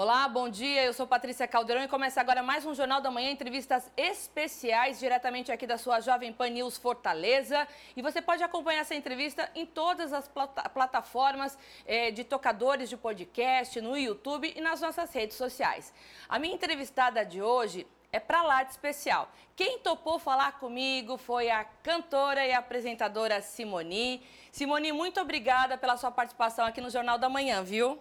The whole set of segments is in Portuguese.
Olá, bom dia. Eu sou Patrícia Caldeirão e começa agora mais um Jornal da Manhã, entrevistas especiais diretamente aqui da sua Jovem Pan News Fortaleza. E você pode acompanhar essa entrevista em todas as plataformas eh, de tocadores de podcast, no YouTube e nas nossas redes sociais. A minha entrevistada de hoje é para lá de especial. Quem topou falar comigo foi a cantora e apresentadora Simoni. Simoni, muito obrigada pela sua participação aqui no Jornal da Manhã, viu?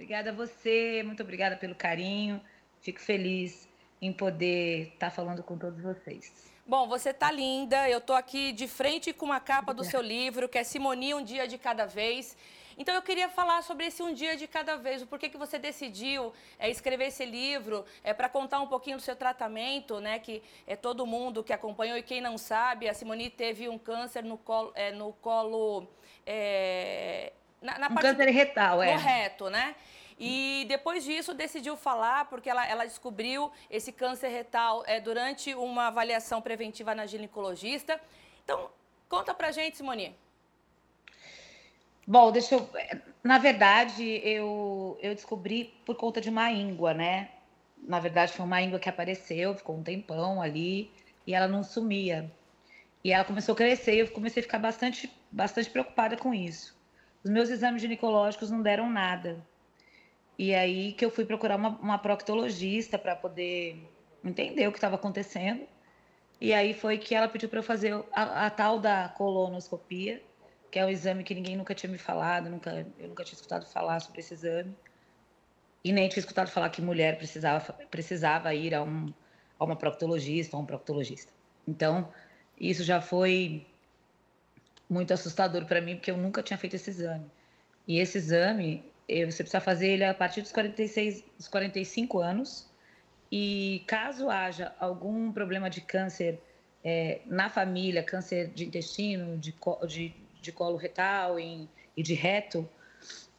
Obrigada a você, muito obrigada pelo carinho. Fico feliz em poder estar tá falando com todos vocês. Bom, você tá linda. Eu tô aqui de frente com uma capa do seu livro, que é Simoni um dia de cada vez. Então eu queria falar sobre esse um dia de cada vez, o porquê que você decidiu é, escrever esse livro, é para contar um pouquinho do seu tratamento, né? Que é todo mundo que acompanhou e quem não sabe, a Simoni teve um câncer no colo, é, no colo é, na, na um parte câncer retal, é. Correto, né? E depois disso decidiu falar, porque ela, ela descobriu esse câncer retal é, durante uma avaliação preventiva na ginecologista. Então, conta pra gente, Simone. Bom, deixa eu. Na verdade, eu, eu descobri por conta de uma íngua, né? Na verdade, foi uma íngua que apareceu, ficou um tempão ali e ela não sumia. E ela começou a crescer e eu comecei a ficar bastante, bastante preocupada com isso. Os meus exames ginecológicos não deram nada. E aí que eu fui procurar uma, uma proctologista para poder entender o que estava acontecendo. E aí foi que ela pediu para eu fazer a, a, tal da colonoscopia, que é um exame que ninguém nunca tinha me falado, nunca, eu nunca tinha escutado falar sobre esse exame. E nem tinha escutado falar que mulher precisava, precisava ir a, um, a uma proctologista ou um proctologista. Então, isso já foi muito assustador para mim, porque eu nunca tinha feito esse exame. E esse exame, você precisa fazer ele a partir dos 46, dos 45 anos. E caso haja algum problema de câncer é, na família, câncer de intestino, de, de, de colo retal e, e de reto,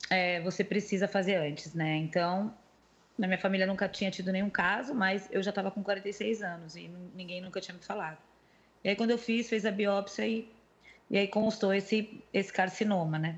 é, você precisa fazer antes, né? Então, na minha família nunca tinha tido nenhum caso, mas eu já estava com 46 anos e ninguém nunca tinha me falado. E aí, quando eu fiz, fez a biópsia e e aí constou esse, esse carcinoma, né?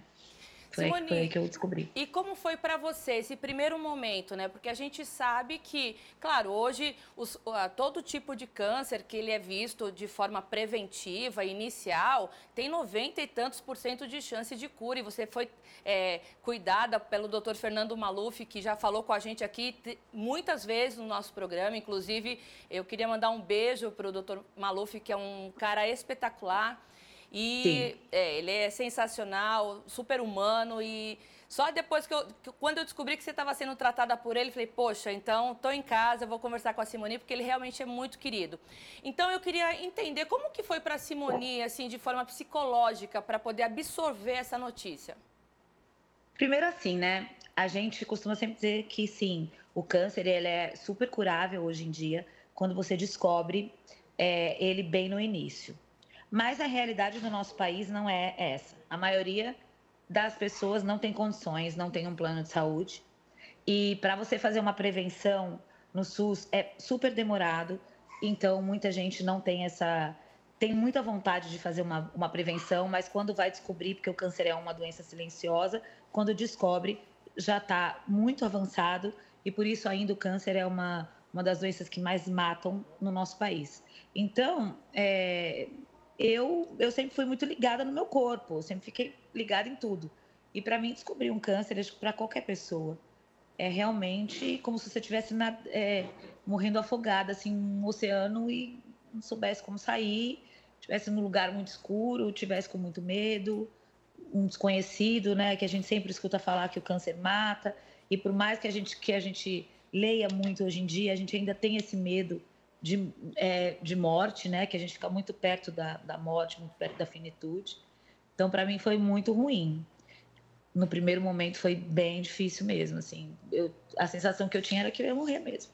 Foi, Simone, foi aí que eu descobri. E como foi para você esse primeiro momento, né? Porque a gente sabe que, claro, hoje os, todo tipo de câncer que ele é visto de forma preventiva, inicial, tem 90 e tantos por cento de chance de cura. E você foi é, cuidada pelo Dr. Fernando Maluf, que já falou com a gente aqui muitas vezes no nosso programa. Inclusive, eu queria mandar um beijo para o Dr. Maluf, que é um cara espetacular. E é, ele é sensacional, super humano e só depois que eu, que, quando eu descobri que você estava sendo tratada por ele, falei, poxa, então estou em casa, vou conversar com a Simone, porque ele realmente é muito querido. Então eu queria entender como que foi para a Simone, assim, de forma psicológica, para poder absorver essa notícia. Primeiro assim, né? A gente costuma sempre dizer que sim, o câncer ele é super curável hoje em dia, quando você descobre é, ele bem no início. Mas a realidade do nosso país não é essa. A maioria das pessoas não tem condições, não tem um plano de saúde. E para você fazer uma prevenção no SUS é super demorado. Então, muita gente não tem essa. Tem muita vontade de fazer uma, uma prevenção, mas quando vai descobrir, porque o câncer é uma doença silenciosa, quando descobre, já está muito avançado e por isso ainda o câncer é uma, uma das doenças que mais matam no nosso país. Então, é, eu, eu sempre fui muito ligada no meu corpo, eu sempre fiquei ligada em tudo. E para mim, descobrir um câncer, para qualquer pessoa, é realmente como se você estivesse é, morrendo afogada, assim, no oceano e não soubesse como sair, estivesse num lugar muito escuro, tivesse com muito medo, um desconhecido, né, que a gente sempre escuta falar que o câncer mata, e por mais que a gente, que a gente leia muito hoje em dia, a gente ainda tem esse medo de, é, de morte, né? Que a gente fica muito perto da, da morte, muito perto da finitude. Então, para mim, foi muito ruim. No primeiro momento, foi bem difícil mesmo. Assim, eu, a sensação que eu tinha era que eu ia morrer mesmo.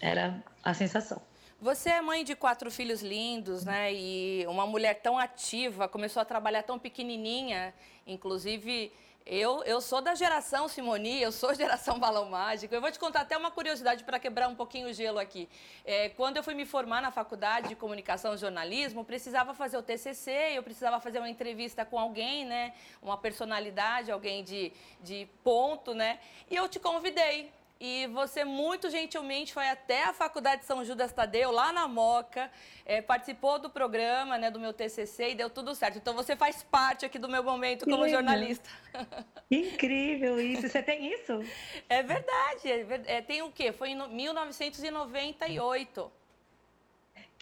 Era a sensação. Você é mãe de quatro filhos lindos, né? E uma mulher tão ativa, começou a trabalhar tão pequenininha, inclusive eu, eu sou da geração Simoni, eu sou geração Balão Mágico. Eu vou te contar até uma curiosidade para quebrar um pouquinho o gelo aqui. É, quando eu fui me formar na faculdade de comunicação e jornalismo, precisava fazer o TCC, eu precisava fazer uma entrevista com alguém, né? Uma personalidade, alguém de, de ponto, né? E eu te convidei. E você muito gentilmente foi até a Faculdade São Judas Tadeu, lá na Moca, é, participou do programa, né, do meu TCC e deu tudo certo. Então você faz parte aqui do meu momento como jornalista. Incrível isso. Você tem isso? É verdade. É, é, tem o quê? Foi em 1998.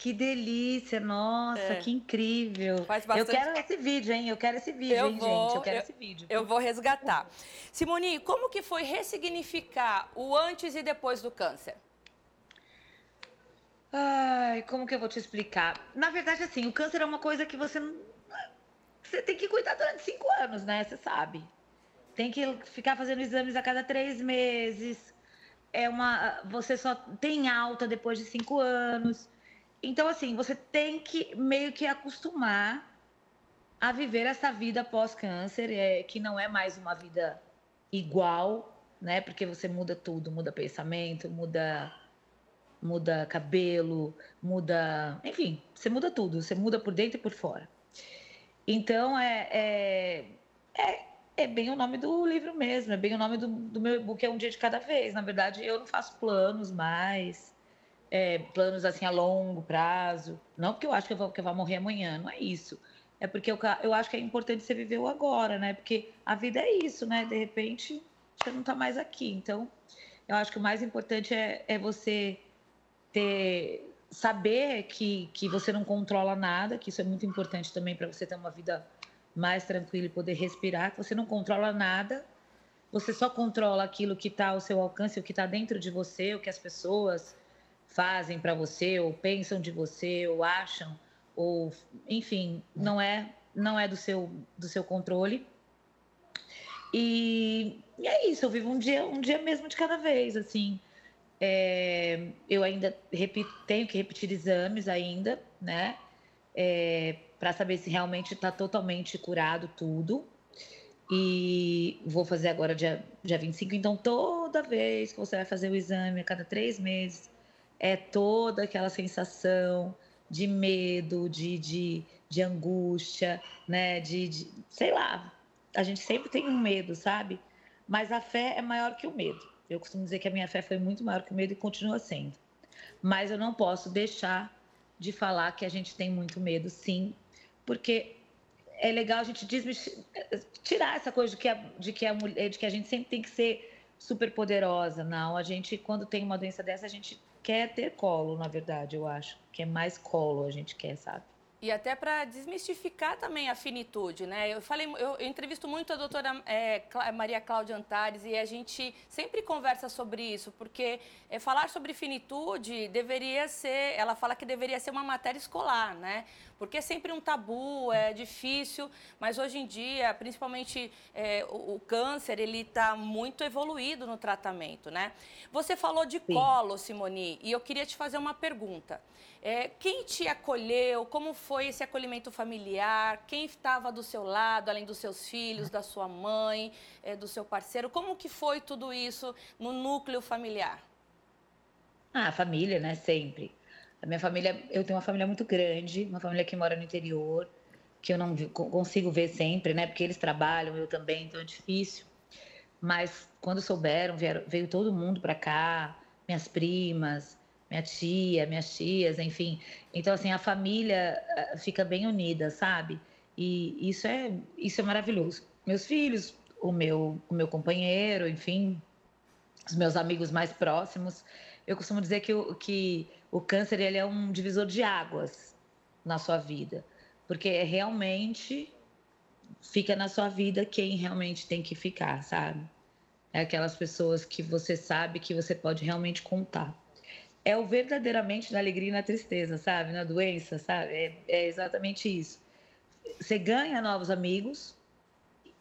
Que delícia, nossa, é. que incrível. Faz bastante... Eu quero esse vídeo, hein? Eu quero esse vídeo, eu hein, vou, gente? Eu quero eu, esse vídeo. Eu vou resgatar. Simone, como que foi ressignificar o antes e depois do câncer? Ai, como que eu vou te explicar? Na verdade, assim, o câncer é uma coisa que você. Você tem que cuidar durante cinco anos, né? Você sabe. Tem que ficar fazendo exames a cada três meses. É uma... Você só tem alta depois de cinco anos. Então, assim, você tem que meio que acostumar a viver essa vida pós-câncer, é, que não é mais uma vida igual, né? Porque você muda tudo, muda pensamento, muda muda cabelo, muda, enfim, você muda tudo, você muda por dentro e por fora. Então é, é, é, é bem o nome do livro mesmo, é bem o nome do, do meu e-book, é um dia de cada vez. Na verdade, eu não faço planos mais é, planos assim a longo prazo. Não porque eu acho que eu vou, que eu vou morrer amanhã, não é isso. É porque eu, eu acho que é importante você viver o agora, né? Porque a vida é isso, né? De repente, você não está mais aqui. Então, eu acho que o mais importante é, é você ter saber que, que você não controla nada, que isso é muito importante também para você ter uma vida mais tranquila e poder respirar, que você não controla nada, você só controla aquilo que está ao seu alcance, o que está dentro de você, o que as pessoas fazem para você, ou pensam de você, ou acham, ou enfim, não é não é do seu do seu controle. E, e é isso, eu vivo um dia um dia mesmo de cada vez, assim. É, eu ainda repito, tenho que repetir exames ainda, né? É, para saber se realmente está totalmente curado tudo. E vou fazer agora dia, dia 25. Então, toda vez que você vai fazer o exame, a cada três meses, é toda aquela sensação de medo, de, de, de angústia, né? De, de, sei lá, a gente sempre tem um medo, sabe? Mas a fé é maior que o medo. Eu costumo dizer que a minha fé foi muito maior que o medo e continua sendo. Mas eu não posso deixar de falar que a gente tem muito medo, sim, porque é legal a gente tirar essa coisa de que a, de que a mulher, de que a gente sempre tem que ser super poderosa. Não, a gente quando tem uma doença dessa, a gente quer ter colo, na verdade, eu acho. Que é mais colo a gente quer, sabe? E até para desmistificar também a finitude, né? Eu falei, eu, eu entrevisto muito a doutora é, Maria Cláudia Antares e a gente sempre conversa sobre isso, porque é, falar sobre finitude deveria ser, ela fala que deveria ser uma matéria escolar, né? Porque é sempre um tabu, é difícil, mas hoje em dia, principalmente é, o, o, câncer, ele está muito evoluído no tratamento, né? Você falou de Sim. colo, Simoni, e eu queria te fazer uma pergunta. É, quem te acolheu? Como foi esse acolhimento familiar? Quem estava do seu lado, além dos seus filhos, da sua mãe, é, do seu parceiro? Como que foi tudo isso no núcleo familiar? Ah, a família, né? Sempre. A minha família, eu tenho uma família muito grande, uma família que mora no interior, que eu não consigo ver sempre, né? Porque eles trabalham, eu também, então é difícil. Mas quando souberam, vieram, veio todo mundo para cá, minhas primas, minha tia, minhas tias, enfim. Então, assim, a família eh, fica bem unida, sabe? E isso é, isso é maravilhoso. Meus filhos, o meu, o meu companheiro, enfim, os meus amigos mais próximos. Eu costumo dizer que o, que o câncer ele é um divisor de águas na sua vida, porque é realmente fica na sua vida quem realmente tem que ficar, sabe? É aquelas pessoas que você sabe que você pode realmente contar é o verdadeiramente na alegria e na tristeza, sabe? Na doença, sabe? É, é exatamente isso. Você ganha novos amigos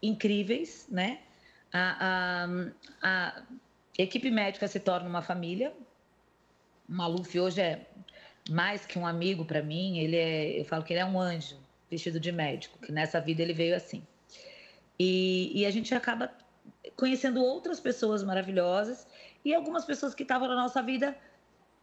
incríveis, né? A, a, a, equipe médica se torna uma família. O Maluf hoje é mais que um amigo para mim. Ele é, eu falo que ele é um anjo vestido de médico, que nessa vida ele veio assim. E, e a gente acaba conhecendo outras pessoas maravilhosas e algumas pessoas que estavam na nossa vida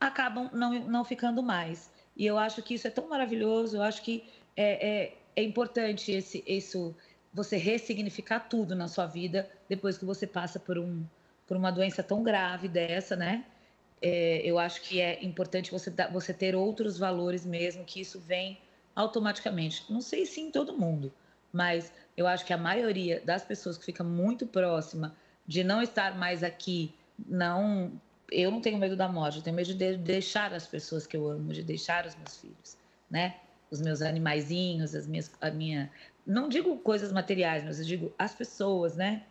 acabam não, não ficando mais. E eu acho que isso é tão maravilhoso, eu acho que é, é, é importante esse, isso, você ressignificar tudo na sua vida depois que você passa por um, por uma doença tão grave dessa, né? É, eu acho que é importante você, você ter outros valores mesmo, que isso vem automaticamente. Não sei se em todo mundo, mas eu acho que a maioria das pessoas que fica muito próxima de não estar mais aqui, não. Eu não tenho medo da morte, eu tenho medo de deixar as pessoas que eu amo, de deixar os meus filhos, né? Os meus animaizinhos, as minhas, a minha. Não digo coisas materiais, mas eu digo as pessoas, né?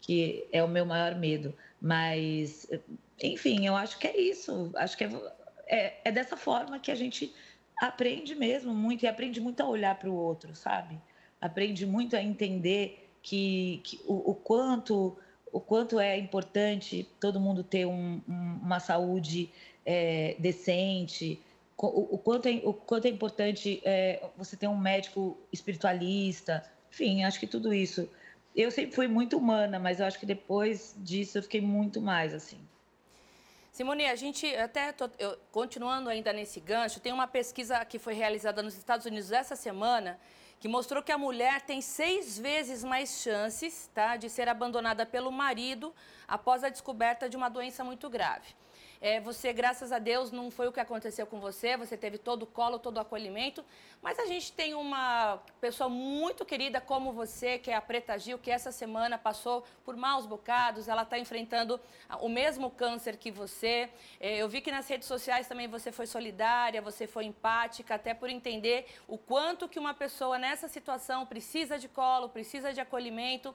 Que é o meu maior medo. Mas, enfim, eu acho que é isso. Acho que é, é, é dessa forma que a gente aprende mesmo muito e aprende muito a olhar para o outro, sabe? Aprende muito a entender que, que o, o, quanto o quanto é importante todo mundo ter um, um, uma saúde é, decente, o, o, quanto é, o quanto é importante é, você ter um médico espiritualista, enfim, acho que tudo isso. Eu sempre fui muito humana, mas eu acho que depois disso eu fiquei muito mais assim. Simone, a gente até tô, eu, continuando ainda nesse gancho, tem uma pesquisa que foi realizada nos Estados Unidos essa semana que mostrou que a mulher tem seis vezes mais chances tá, de ser abandonada pelo marido após a descoberta de uma doença muito grave. É, você, graças a Deus, não foi o que aconteceu com você, você teve todo o colo, todo o acolhimento, mas a gente tem uma pessoa muito querida como você, que é a Preta Gil, que essa semana passou por maus bocados, ela está enfrentando o mesmo câncer que você. É, eu vi que nas redes sociais também você foi solidária, você foi empática, até por entender o quanto que uma pessoa nessa situação precisa de colo, precisa de acolhimento.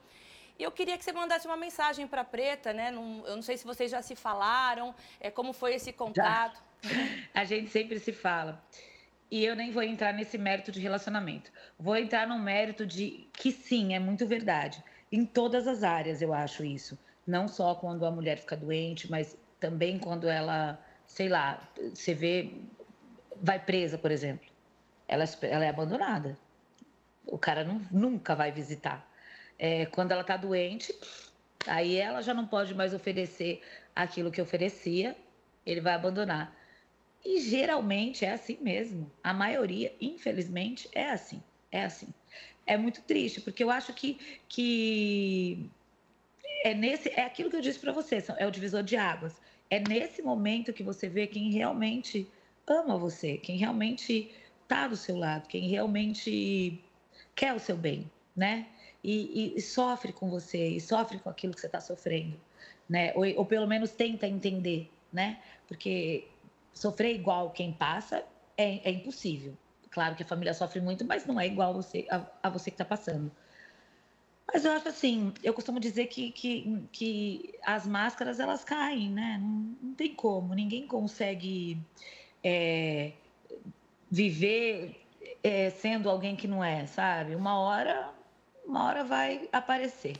E eu queria que você mandasse uma mensagem para a Preta, né? Não, eu não sei se vocês já se falaram, é, como foi esse contato. Já. A gente sempre se fala. E eu nem vou entrar nesse mérito de relacionamento. Vou entrar no mérito de que sim, é muito verdade. Em todas as áreas eu acho isso. Não só quando a mulher fica doente, mas também quando ela, sei lá, você vê, vai presa, por exemplo. Ela, ela é abandonada. O cara não, nunca vai visitar é, quando ela está doente, aí ela já não pode mais oferecer aquilo que oferecia, ele vai abandonar. E geralmente é assim mesmo. A maioria, infelizmente, é assim. É assim. É muito triste, porque eu acho que, que é nesse é aquilo que eu disse para você, é o divisor de águas. É nesse momento que você vê quem realmente ama você, quem realmente está do seu lado, quem realmente quer o seu bem, né? E, e, sofre com você, e sofre com aquilo que você está sofrendo, né? Ou, ou, pelo menos tenta entender, né? Porque sofrer igual quem passa é, é, impossível. Claro que a família sofre muito, mas não é igual você, a, a você que está passando. Mas eu acho assim, eu costumo dizer que, que, que as máscaras elas caem, né? Não, não tem como, ninguém consegue é, viver é, sendo alguém que não é, sabe? Uma hora uma hora vai aparecer.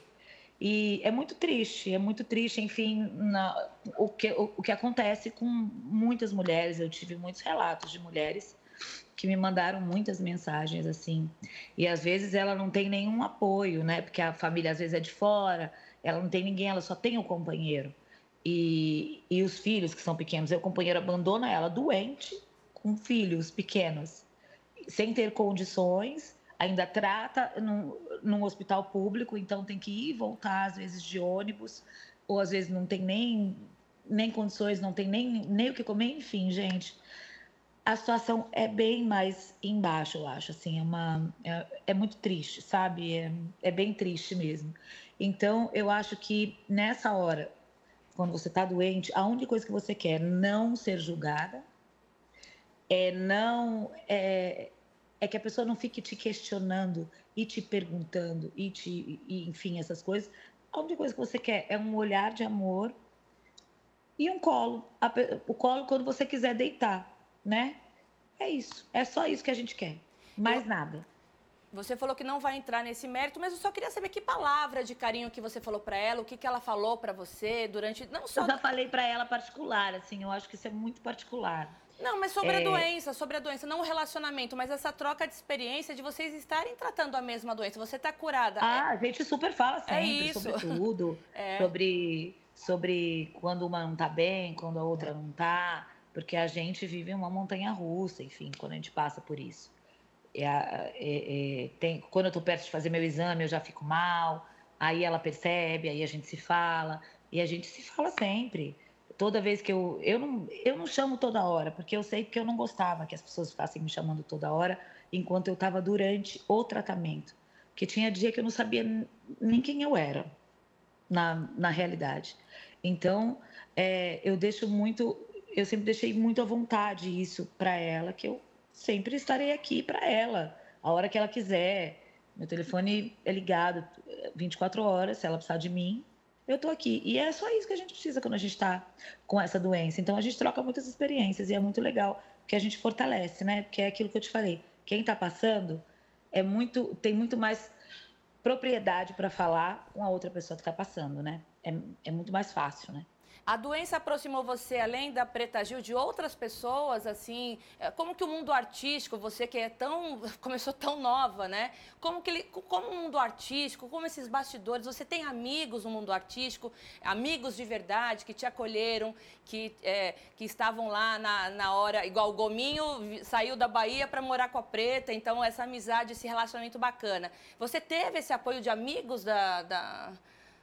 E é muito triste, é muito triste, enfim, na, o, que, o, o que acontece com muitas mulheres. Eu tive muitos relatos de mulheres que me mandaram muitas mensagens assim. E às vezes ela não tem nenhum apoio, né? Porque a família às vezes é de fora, ela não tem ninguém, ela só tem o companheiro. E, e os filhos que são pequenos, o companheiro abandona ela doente, com filhos pequenos, sem ter condições ainda trata num, num hospital público, então tem que ir e voltar, às vezes, de ônibus, ou às vezes não tem nem, nem condições, não tem nem, nem o que comer, enfim, gente. A situação é bem mais embaixo, eu acho, assim, é, uma, é, é muito triste, sabe? É, é bem triste mesmo. Então, eu acho que nessa hora, quando você está doente, a única coisa que você quer é não ser julgada, é não é, é que a pessoa não fique te questionando e te perguntando e te, e, enfim, essas coisas. A única coisa que você quer é um olhar de amor e um colo. O colo quando você quiser deitar, né? É isso. É só isso que a gente quer. Mais eu, nada. Você falou que não vai entrar nesse mérito, mas eu só queria saber que palavra de carinho que você falou para ela, o que, que ela falou para você durante. Não só. Eu já falei para ela particular, assim, eu acho que isso é muito particular. Não, mas sobre é... a doença, sobre a doença, não o relacionamento, mas essa troca de experiência de vocês estarem tratando a mesma doença. Você está curada. Ah, é... a gente super fala é sempre é sobre tudo, sobre, sobre quando uma não está bem, quando a outra não está, porque a gente vive uma montanha russa, enfim, quando a gente passa por isso. É, é, tem, quando eu estou perto de fazer meu exame, eu já fico mal, aí ela percebe, aí a gente se fala, E a gente se fala sempre. Toda vez que eu. Eu não, eu não chamo toda hora, porque eu sei que eu não gostava que as pessoas ficassem me chamando toda hora, enquanto eu estava durante o tratamento. Porque tinha dia que eu não sabia nem quem eu era, na, na realidade. Então, é, eu deixo muito. Eu sempre deixei muito à vontade isso para ela, que eu sempre estarei aqui para ela, a hora que ela quiser. Meu telefone é ligado 24 horas, se ela precisar de mim, eu estou aqui. E é só isso que a gente precisa quando a gente está com essa doença. Então a gente troca muitas experiências e é muito legal, porque a gente fortalece, né? Porque é aquilo que eu te falei. Quem está passando é muito, tem muito mais propriedade para falar com a outra pessoa que está passando, né? É, é muito mais fácil, né? A doença aproximou você, além da Preta Gil, de outras pessoas, assim, é, como que o mundo artístico, você que é tão, começou tão nova, né? Como que ele, como o mundo artístico, como esses bastidores, você tem amigos no mundo artístico, amigos de verdade que te acolheram, que, é, que estavam lá na, na hora, igual o Gominho saiu da Bahia para morar com a Preta, então essa amizade, esse relacionamento bacana. Você teve esse apoio de amigos da, da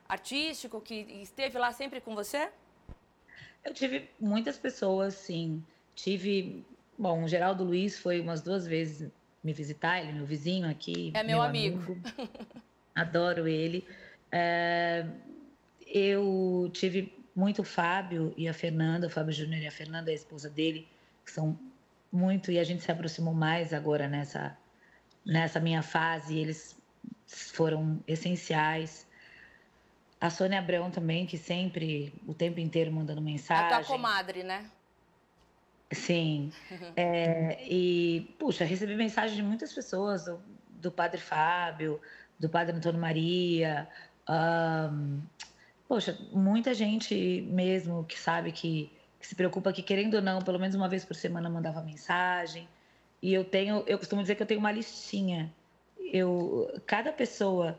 artístico que esteve lá sempre com você? Eu tive muitas pessoas, sim. Tive. Bom, o Geraldo Luiz foi umas duas vezes me visitar, ele é meu vizinho aqui. É meu, meu amigo. amigo. Adoro ele. É, eu tive muito o Fábio e a Fernanda, o Fábio Júnior e a Fernanda, a esposa dele, que são muito, e a gente se aproximou mais agora nessa, nessa minha fase, eles foram essenciais. A Sônia Abrão também, que sempre, o tempo inteiro mandando mensagem. A tua comadre, né? Sim. É, e, puxa, recebi mensagem de muitas pessoas, do, do Padre Fábio, do Padre Antônio Maria. Um, poxa, muita gente mesmo que sabe que, que, se preocupa que, querendo ou não, pelo menos uma vez por semana mandava mensagem. E eu tenho, eu costumo dizer que eu tenho uma listinha. Eu, cada pessoa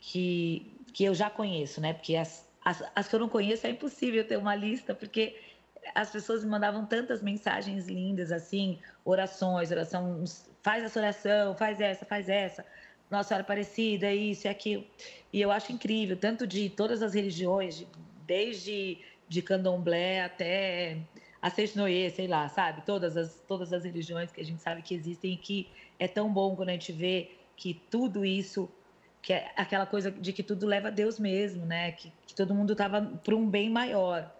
que, que eu já conheço, né? Porque as, as, as que eu não conheço é impossível ter uma lista, porque as pessoas me mandavam tantas mensagens lindas, assim, orações, oração, faz essa oração, faz essa, faz essa. Nossa Senhora Aparecida, isso e aquilo. E eu acho incrível, tanto de todas as religiões, desde de candomblé até a Seixnoye, sei lá, sabe? Todas as, todas as religiões que a gente sabe que existem e que é tão bom quando a gente vê que tudo isso que é aquela coisa de que tudo leva a Deus mesmo, né? Que, que todo mundo estava para um bem maior,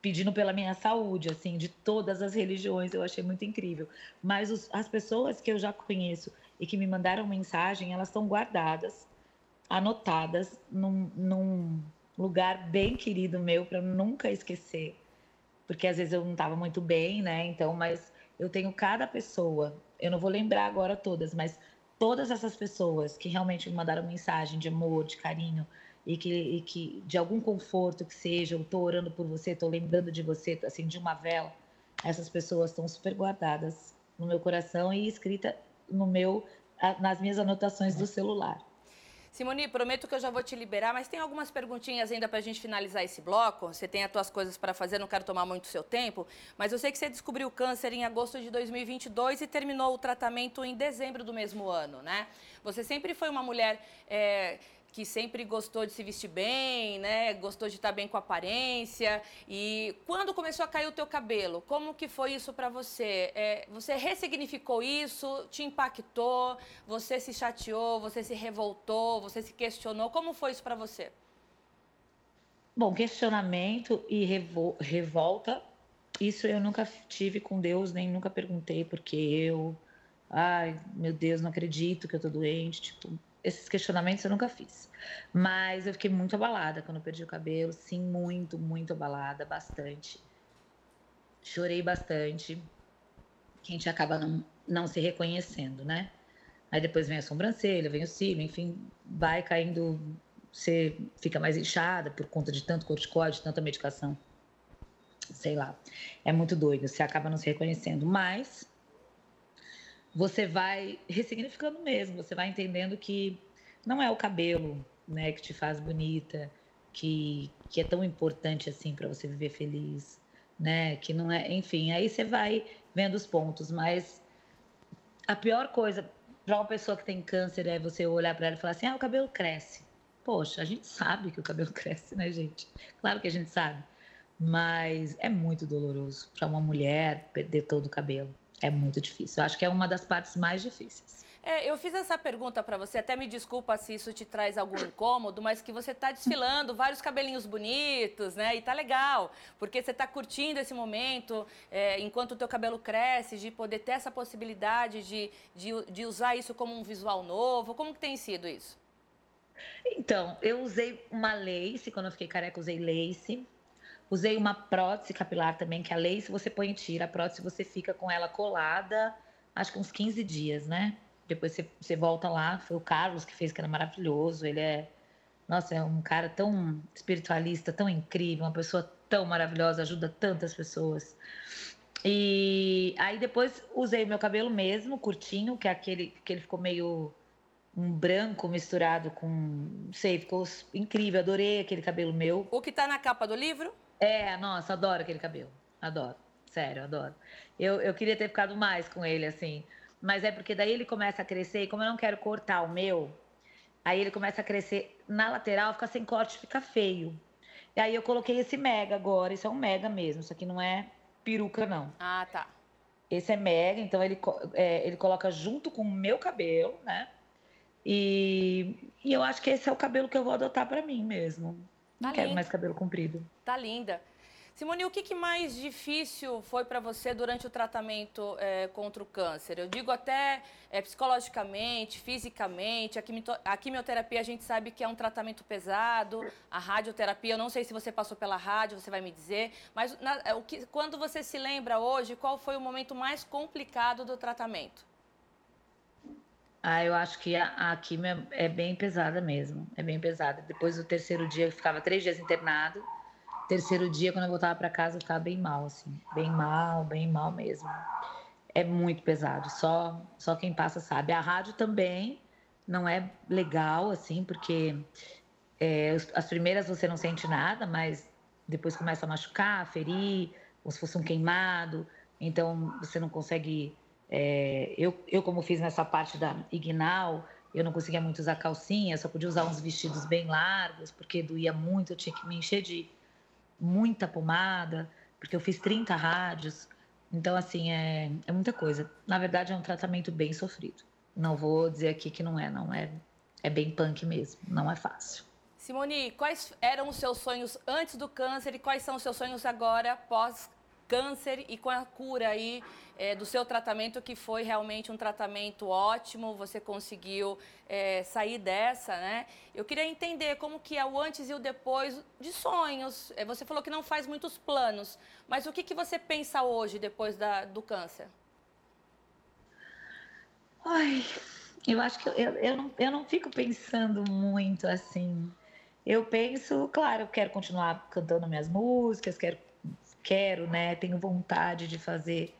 pedindo pela minha saúde, assim, de todas as religiões, eu achei muito incrível. Mas os, as pessoas que eu já conheço e que me mandaram mensagem, elas estão guardadas, anotadas num, num lugar bem querido meu para nunca esquecer, porque às vezes eu não estava muito bem, né? Então, mas eu tenho cada pessoa, eu não vou lembrar agora todas, mas todas essas pessoas que realmente me mandaram mensagem de amor, de carinho e que, e que de algum conforto que seja, eu estou orando por você, estou lembrando de você, assim, de uma vela, essas pessoas estão super guardadas no meu coração e escrita no meu, nas minhas anotações do celular. Simone, prometo que eu já vou te liberar, mas tem algumas perguntinhas ainda para a gente finalizar esse bloco. Você tem as tuas coisas para fazer, não quero tomar muito seu tempo, mas eu sei que você descobriu o câncer em agosto de 2022 e terminou o tratamento em dezembro do mesmo ano, né? Você sempre foi uma mulher é, que sempre gostou de se vestir bem, né? Gostou de estar bem com a aparência. E quando começou a cair o teu cabelo, como que foi isso para você? É, você ressignificou isso? Te impactou? Você se chateou? Você se revoltou? Você se questionou? Como foi isso para você? Bom, questionamento e revol revolta, isso eu nunca tive com Deus, nem nunca perguntei porque eu, ai, meu Deus, não acredito que eu tô doente, tipo, esses questionamentos eu nunca fiz. Mas eu fiquei muito abalada quando perdi o cabelo. Sim, muito, muito abalada, bastante. Chorei bastante. Que a gente acaba não, não se reconhecendo, né? Aí depois vem a sobrancelha, vem o cílio, enfim, vai caindo. Você fica mais inchada por conta de tanto corticóide, tanta medicação. Sei lá. É muito doido. Você acaba não se reconhecendo. Mas você vai ressignificando mesmo, você vai entendendo que não é o cabelo, né, que te faz bonita, que, que é tão importante assim para você viver feliz, né, que não é, enfim, aí você vai vendo os pontos, mas a pior coisa para uma pessoa que tem câncer é você olhar para ela e falar assim: "Ah, o cabelo cresce". Poxa, a gente sabe que o cabelo cresce, né, gente? Claro que a gente sabe. Mas é muito doloroso para uma mulher perder todo o cabelo. É muito difícil. Eu acho que é uma das partes mais difíceis. É, eu fiz essa pergunta para você, até me desculpa se isso te traz algum incômodo, mas que você está desfilando vários cabelinhos bonitos, né? E tá legal, porque você está curtindo esse momento, é, enquanto o teu cabelo cresce, de poder ter essa possibilidade de, de, de usar isso como um visual novo. Como que tem sido isso? Então, eu usei uma lace, quando eu fiquei careca, usei lace. Usei uma prótese capilar também, que a lace você põe e tira, a prótese você fica com ela colada, acho que uns 15 dias, né? Depois você, você volta lá, foi o Carlos que fez, que era maravilhoso. Ele é, nossa, é um cara tão espiritualista, tão incrível, uma pessoa tão maravilhosa, ajuda tantas pessoas. E aí depois usei o meu cabelo mesmo, curtinho, que é aquele que ele ficou meio um branco misturado com, não sei, ficou incrível, adorei aquele cabelo meu. O que tá na capa do livro? É, nossa, adoro aquele cabelo, adoro, sério, adoro. Eu, eu queria ter ficado mais com ele, assim, mas é porque daí ele começa a crescer, e como eu não quero cortar o meu, aí ele começa a crescer na lateral, fica sem corte, fica feio. E aí eu coloquei esse mega agora, isso é um mega mesmo, isso aqui não é peruca, não. Ah, tá. Esse é mega, então ele, é, ele coloca junto com o meu cabelo, né? E, e eu acho que esse é o cabelo que eu vou adotar para mim mesmo. Não tá quero mais cabelo comprido. Tá linda. Simone, o que, que mais difícil foi para você durante o tratamento é, contra o câncer? Eu digo até é, psicologicamente, fisicamente. A, quimio, a, quimioterapia a gente sabe que é um tratamento pesado. A radioterapia, eu não sei se você passou pela rádio, você vai me dizer. Mas na, é, o que, quando você se lembra hoje, qual foi o momento mais complicado do tratamento? Ah, eu acho que a, a quimio é bem pesada mesmo. É bem pesada. Depois do terceiro dia, eu ficava três dias internado terceiro dia, quando eu voltava para casa, eu ficava bem mal, assim, bem mal, bem mal mesmo. É muito pesado, só, só quem passa sabe. A rádio também não é legal, assim, porque é, as primeiras você não sente nada, mas depois começa a machucar, ferir, como se fosse um queimado, então você não consegue. É, eu, eu, como fiz nessa parte da Ignal, eu não conseguia muito usar calcinha, só podia usar uns vestidos bem largos, porque doía muito, eu tinha que me encher de, muita pomada, porque eu fiz 30 rádios. Então, assim, é, é muita coisa. Na verdade, é um tratamento bem sofrido. Não vou dizer aqui que não é, não é. É bem punk mesmo, não é fácil. Simone, quais eram os seus sonhos antes do câncer e quais são os seus sonhos agora, pós câncer e com a cura aí é, do seu tratamento, que foi realmente um tratamento ótimo, você conseguiu é, sair dessa, né? Eu queria entender como que é o antes e o depois de sonhos. É, você falou que não faz muitos planos, mas o que, que você pensa hoje, depois da, do câncer? Ai, eu acho que eu, eu, não, eu não fico pensando muito assim. Eu penso, claro, eu quero continuar cantando minhas músicas, quero quero, né? Tenho vontade de fazer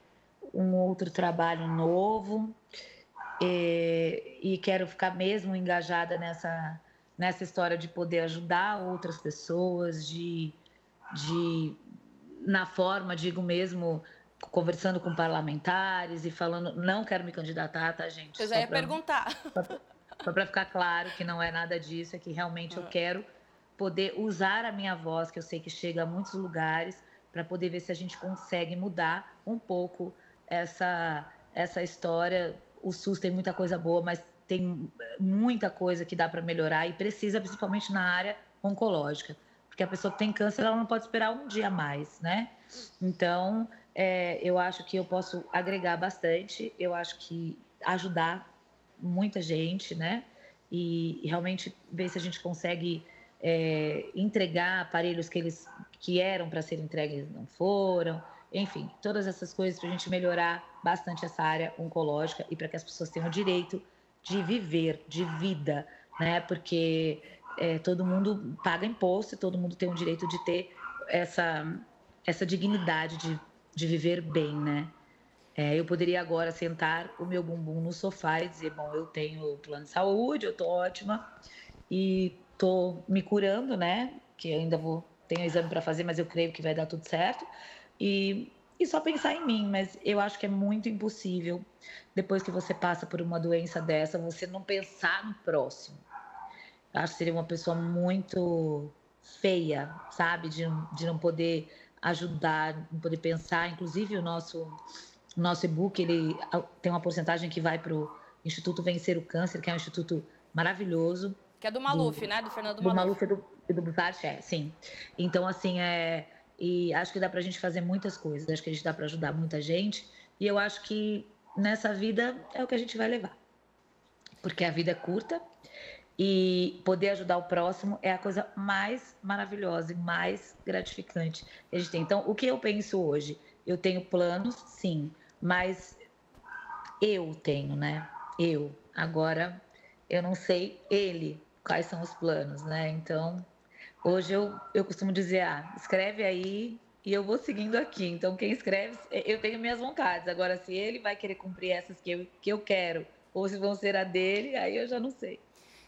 um outro trabalho novo e, e quero ficar mesmo engajada nessa nessa história de poder ajudar outras pessoas, de, de na forma, digo mesmo, conversando com parlamentares e falando, não quero me candidatar, tá, gente? Eu já ia pra, perguntar. Só para ficar claro que não é nada disso, é que realmente eu ah. quero poder usar a minha voz, que eu sei que chega a muitos lugares, para poder ver se a gente consegue mudar um pouco essa, essa história. O SUS tem muita coisa boa, mas tem muita coisa que dá para melhorar e precisa, principalmente na área oncológica, porque a pessoa que tem câncer ela não pode esperar um dia mais, né? Então, é, eu acho que eu posso agregar bastante, eu acho que ajudar muita gente, né? E, e realmente ver se a gente consegue é, entregar aparelhos que eles que eram para ser entregues não foram, enfim, todas essas coisas para a gente melhorar bastante essa área oncológica e para que as pessoas tenham o direito de viver, de vida, né? Porque é, todo mundo paga imposto e todo mundo tem o direito de ter essa, essa dignidade de, de viver bem, né? É, eu poderia agora sentar o meu bumbum no sofá e dizer, bom, eu tenho plano de saúde, eu tô ótima e tô me curando, né? Que ainda vou tenho exame para fazer, mas eu creio que vai dar tudo certo. E, e só pensar em mim, mas eu acho que é muito impossível, depois que você passa por uma doença dessa, você não pensar no próximo. acho que seria uma pessoa muito feia, sabe? De, de não poder ajudar, não poder pensar. Inclusive, o nosso, o nosso e-book ele tem uma porcentagem que vai para o Instituto Vencer o Câncer, que é um instituto maravilhoso. Que é do Maluf, do, né? Do Fernando Maluf. Do Maluf e do, e do Buzati, é, sim. Então, assim, é... E acho que dá para a gente fazer muitas coisas. Acho que a gente dá para ajudar muita gente. E eu acho que nessa vida é o que a gente vai levar. Porque a vida é curta e poder ajudar o próximo é a coisa mais maravilhosa e mais gratificante que a gente tem. Então, o que eu penso hoje? Eu tenho planos, sim, mas eu tenho, né? Eu. Agora, eu não sei ele quais são os planos, né? Então, hoje eu, eu costumo dizer, ah, escreve aí e eu vou seguindo aqui. Então, quem escreve, eu tenho minhas vontades. Agora, se ele vai querer cumprir essas que eu, que eu quero, ou se vão ser a dele, aí eu já não sei.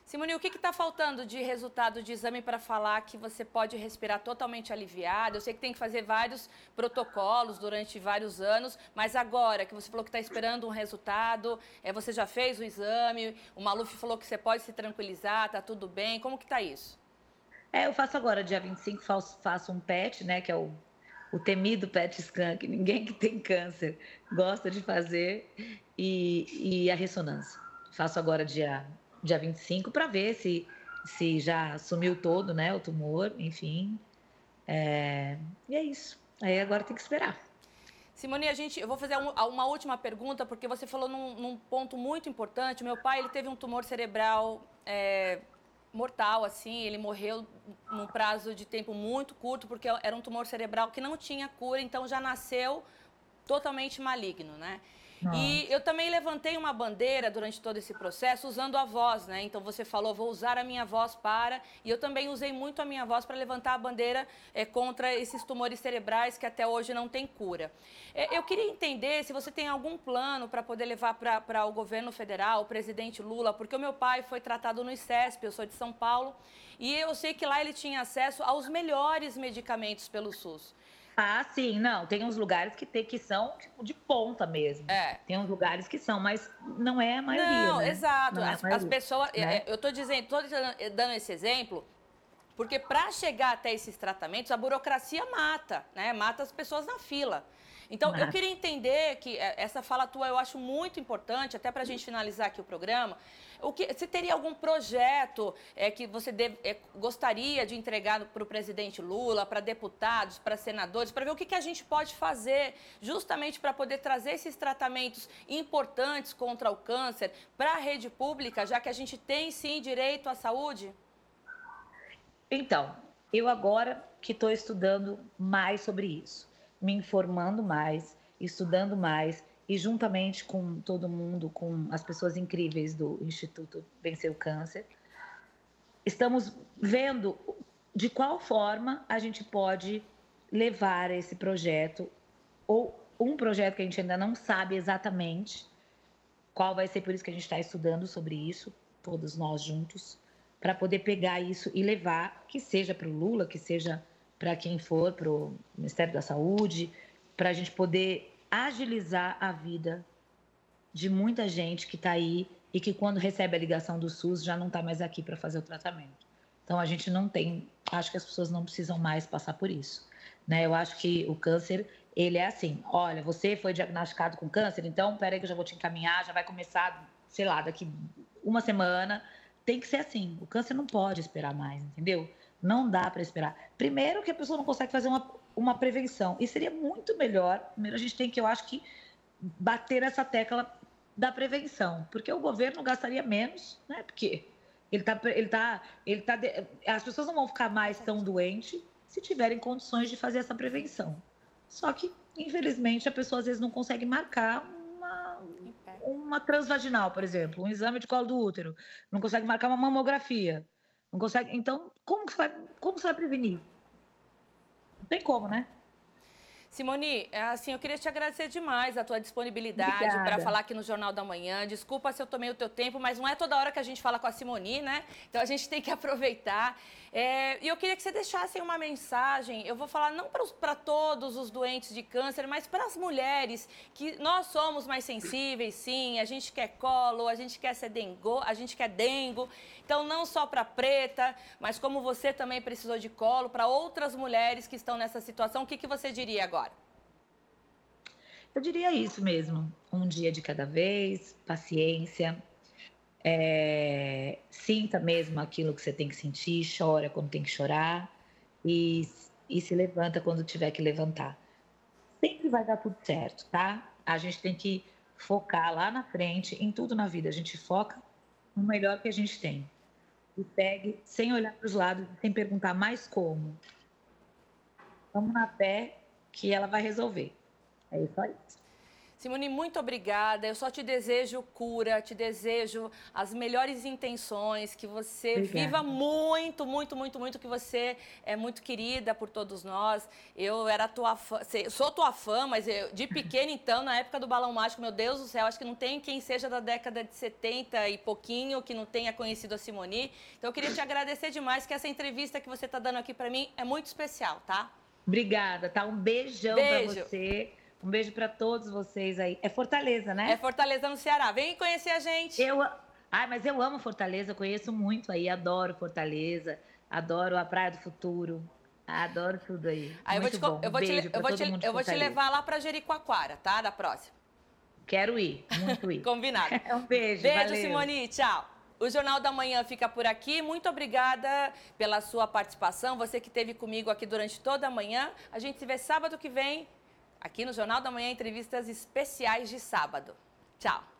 Simone, o que está faltando de resultado de exame para falar que você pode respirar totalmente aliviado? Eu sei que tem que fazer vários protocolos durante vários anos, mas agora que você falou que está esperando um resultado, é, você já fez o exame, o Maluf falou que você pode se tranquilizar, está tudo bem, como que está isso? É, eu faço agora, dia 25, faço, faço um PET, né, que é o, o temido PET scan, que ninguém que tem câncer gosta de fazer, e, e a ressonância. Faço agora dia dia 25 para ver se, se já sumiu todo, né, o tumor, enfim. É, e é isso. Aí agora tem que esperar. Simone, a gente, eu vou fazer uma última pergunta, porque você falou num, num ponto muito importante. Meu pai ele teve um tumor cerebral é, mortal, assim, ele morreu num prazo de tempo muito curto, porque era um tumor cerebral que não tinha cura, então já nasceu totalmente maligno, né? E eu também levantei uma bandeira durante todo esse processo usando a voz, né? Então você falou, vou usar a minha voz para. E eu também usei muito a minha voz para levantar a bandeira é, contra esses tumores cerebrais que até hoje não tem cura. É, eu queria entender se você tem algum plano para poder levar para o governo federal, o presidente Lula, porque o meu pai foi tratado no ICESP, eu sou de São Paulo, e eu sei que lá ele tinha acesso aos melhores medicamentos pelo SUS. Ah, sim, não. Tem uns lugares que, tem, que são tipo, de ponta mesmo. É. Tem uns lugares que são, mas não é a maioria. Não, né? exato. Não é as, as, pessoas. Né? É, eu estou dizendo, estou dando esse exemplo, porque para chegar até esses tratamentos, a burocracia mata, né? Mata as pessoas na fila. Então, eu queria entender que é, essa fala tua eu acho muito importante, até para a gente finalizar aqui o programa. O que, se teria algum projeto é, que você deve, é, gostaria de entregar para o presidente Lula, para deputados, para senadores, para ver o que, que a gente pode fazer justamente para poder trazer esses tratamentos importantes contra o câncer para a rede pública, já que a gente tem sim direito à saúde? Então, eu agora que estou estudando mais sobre isso me informando mais, estudando mais e juntamente com todo mundo, com as pessoas incríveis do Instituto Vencer o Câncer, estamos vendo de qual forma a gente pode levar esse projeto ou um projeto que a gente ainda não sabe exatamente qual vai ser, por isso que a gente está estudando sobre isso, todos nós juntos, para poder pegar isso e levar, que seja para o Lula, que seja para quem for, para o Ministério da Saúde, para a gente poder agilizar a vida de muita gente que está aí e que quando recebe a ligação do SUS já não está mais aqui para fazer o tratamento. Então a gente não tem, acho que as pessoas não precisam mais passar por isso. Né? Eu acho que o câncer, ele é assim, olha, você foi diagnosticado com câncer, então peraí que eu já vou te encaminhar, já vai começar, sei lá, daqui uma semana. Tem que ser assim, o câncer não pode esperar mais, entendeu? Não dá para esperar. Primeiro que a pessoa não consegue fazer uma, uma prevenção. E seria muito melhor, primeiro a gente tem que, eu acho que, bater essa tecla da prevenção, porque o governo gastaria menos, né? Porque ele tá, ele tá, ele tá, as pessoas não vão ficar mais tão doentes se tiverem condições de fazer essa prevenção. Só que, infelizmente, a pessoa às vezes não consegue marcar uma, uma transvaginal, por exemplo, um exame de colo do útero, não consegue marcar uma mamografia. Não consegue. Então, como você vai, como você vai prevenir? Não tem como, né? Simone, é assim, eu queria te agradecer demais a tua disponibilidade para falar aqui no Jornal da Manhã. Desculpa se eu tomei o teu tempo, mas não é toda hora que a gente fala com a Simone, né? Então a gente tem que aproveitar. É, e eu queria que você deixasse uma mensagem. Eu vou falar não para todos os doentes de câncer, mas para as mulheres que nós somos mais sensíveis, sim. A gente quer colo, a gente quer ser dengo, a gente quer dengo. Então não só para preta, mas como você também precisou de colo, para outras mulheres que estão nessa situação, o que, que você diria agora? Eu diria isso mesmo. Um dia de cada vez, paciência. É, sinta mesmo aquilo que você tem que sentir, chora quando tem que chorar e, e se levanta quando tiver que levantar. Sempre vai dar tudo certo, tá? A gente tem que focar lá na frente, em tudo na vida. A gente foca no melhor que a gente tem. E segue sem olhar para os lados, sem perguntar mais como. Vamos na fé que ela vai resolver. É isso aí. Simone, muito obrigada. Eu só te desejo cura, te desejo as melhores intenções, que você obrigada. viva muito, muito, muito, muito, que você é muito querida por todos nós. Eu era tua fã, sou tua fã, mas eu, de pequena, então, na época do Balão Mágico, meu Deus do céu, acho que não tem quem seja da década de 70 e pouquinho que não tenha conhecido a Simone. Então, eu queria te agradecer demais, que essa entrevista que você está dando aqui para mim é muito especial, tá? Obrigada, tá? Um beijão Beijo. para você. Um beijo para todos vocês aí. É Fortaleza, né? É Fortaleza no Ceará. Vem conhecer a gente. Eu, ai, mas eu amo Fortaleza, conheço muito aí, adoro Fortaleza, adoro a Praia do Futuro. Adoro tudo aí. aí muito eu vou te, eu vou te, eu vou te, eu vou te levar lá para Jericoacoara, tá? Da próxima. Quero ir, muito ir. Combinado. um beijo. Beijo, valeu. Simone. Tchau. O Jornal da Manhã fica por aqui. Muito obrigada pela sua participação. Você que esteve comigo aqui durante toda a manhã. A gente se vê sábado que vem aqui no Jornal da Manhã, entrevistas especiais de sábado. Tchau!